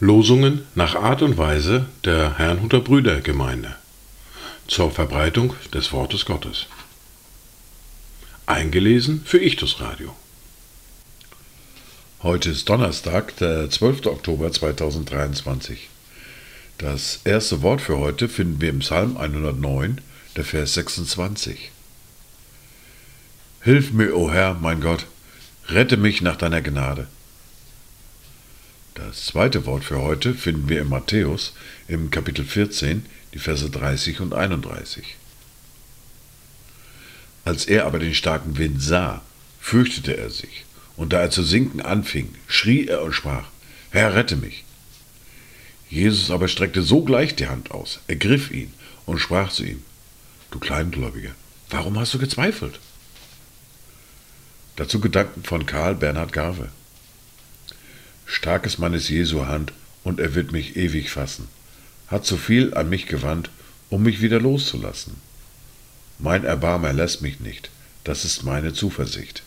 Losungen nach Art und Weise der Herrnhuter Brüdergemeinde zur Verbreitung des Wortes Gottes. Eingelesen für Ichtus Radio. Heute ist Donnerstag, der 12. Oktober 2023. Das erste Wort für heute finden wir im Psalm 109, der Vers 26. Hilf mir, o Herr, mein Gott, rette mich nach deiner Gnade. Das zweite Wort für heute finden wir in Matthäus im Kapitel 14, die Verse 30 und 31. Als er aber den starken Wind sah, fürchtete er sich, und da er zu sinken anfing, schrie er und sprach, Herr, rette mich. Jesus aber streckte sogleich die Hand aus, ergriff ihn und sprach zu ihm, Du Kleingläubiger, warum hast du gezweifelt? Dazu Gedanken von Karl Bernhard Garve. Stark ist meines Jesu Hand, und er wird mich ewig fassen, hat so viel an mich gewandt, um mich wieder loszulassen. Mein Erbarmer lässt mich nicht, das ist meine Zuversicht.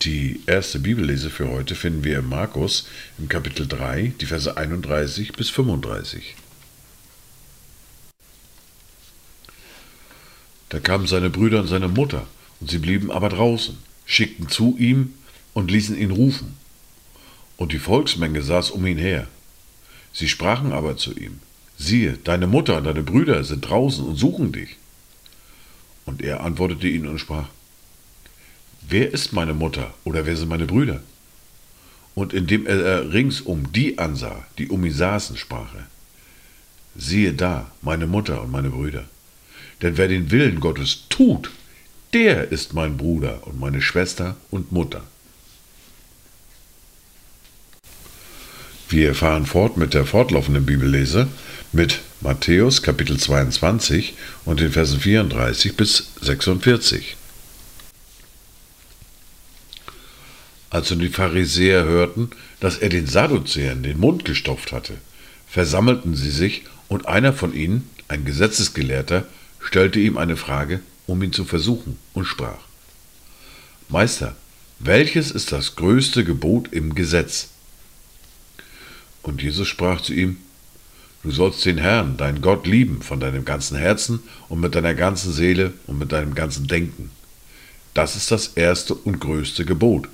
Die erste Bibellese für heute finden wir in Markus im Kapitel 3, die Verse 31 bis 35. Da kamen seine Brüder und seine Mutter, und sie blieben aber draußen, schickten zu ihm und ließen ihn rufen. Und die Volksmenge saß um ihn her. Sie sprachen aber zu ihm, siehe, deine Mutter und deine Brüder sind draußen und suchen dich. Und er antwortete ihnen und sprach, Wer ist meine Mutter oder wer sind meine Brüder? Und indem er ringsum die ansah, die um ihn saßen, sprach er, siehe da, meine Mutter und meine Brüder. Denn wer den Willen Gottes tut, der ist mein Bruder und meine Schwester und Mutter. Wir fahren fort mit der fortlaufenden Bibellese mit Matthäus Kapitel 22 und den Versen 34 bis 46. Als nun die Pharisäer hörten, dass er den Sadduzäern den Mund gestopft hatte, versammelten sie sich, und einer von ihnen, ein Gesetzesgelehrter, stellte ihm eine Frage, um ihn zu versuchen, und sprach Meister, welches ist das größte Gebot im Gesetz? Und Jesus sprach zu ihm, Du sollst den Herrn, deinen Gott, lieben von deinem ganzen Herzen und mit deiner ganzen Seele und mit deinem ganzen Denken. Das ist das erste und größte Gebot.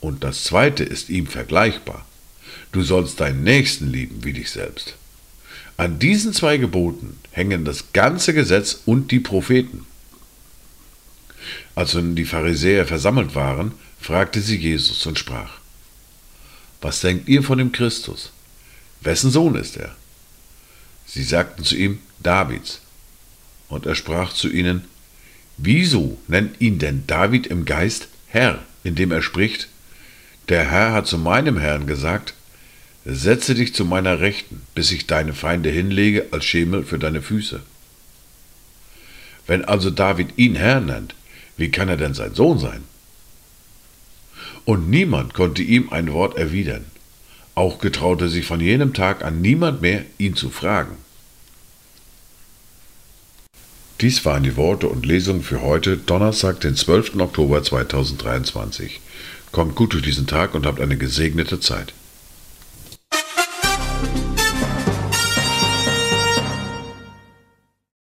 Und das zweite ist ihm vergleichbar. Du sollst deinen Nächsten lieben wie dich selbst. An diesen zwei Geboten hängen das ganze Gesetz und die Propheten. Als nun die Pharisäer versammelt waren, fragte sie Jesus und sprach, was denkt ihr von dem Christus? Wessen Sohn ist er? Sie sagten zu ihm, Davids. Und er sprach zu ihnen, Wieso nennt ihn denn David im Geist Herr, indem er spricht, der Herr hat zu meinem Herrn gesagt, Setze dich zu meiner Rechten, bis ich deine Feinde hinlege als Schemel für deine Füße. Wenn also David ihn Herr nennt, wie kann er denn sein Sohn sein? und niemand konnte ihm ein Wort erwidern. Auch getraute sich von jenem Tag an niemand mehr, ihn zu fragen. Dies waren die Worte und Lesungen für heute, Donnerstag, den 12. Oktober 2023. Kommt gut durch diesen Tag und habt eine gesegnete Zeit.